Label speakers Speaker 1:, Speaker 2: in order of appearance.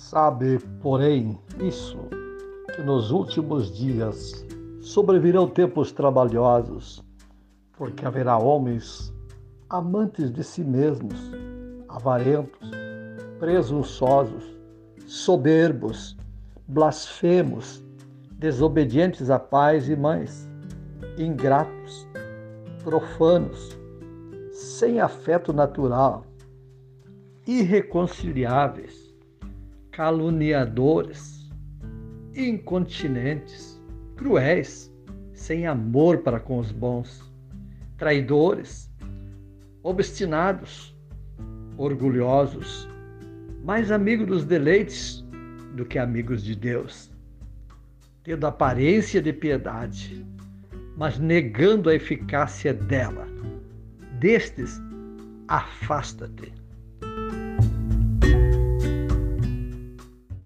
Speaker 1: Sabe, porém, isso, que nos últimos dias sobrevirão tempos trabalhosos, porque haverá homens amantes de si mesmos, avarentos, presunçosos, soberbos, blasfemos, desobedientes a pais e mães, ingratos, profanos, sem afeto natural, irreconciliáveis, caluniadores, incontinentes, cruéis, sem amor para com os bons, traidores, obstinados, orgulhosos, mais amigos dos deleites do que amigos de Deus, tendo aparência de piedade, mas negando a eficácia dela. Destes, afasta-te.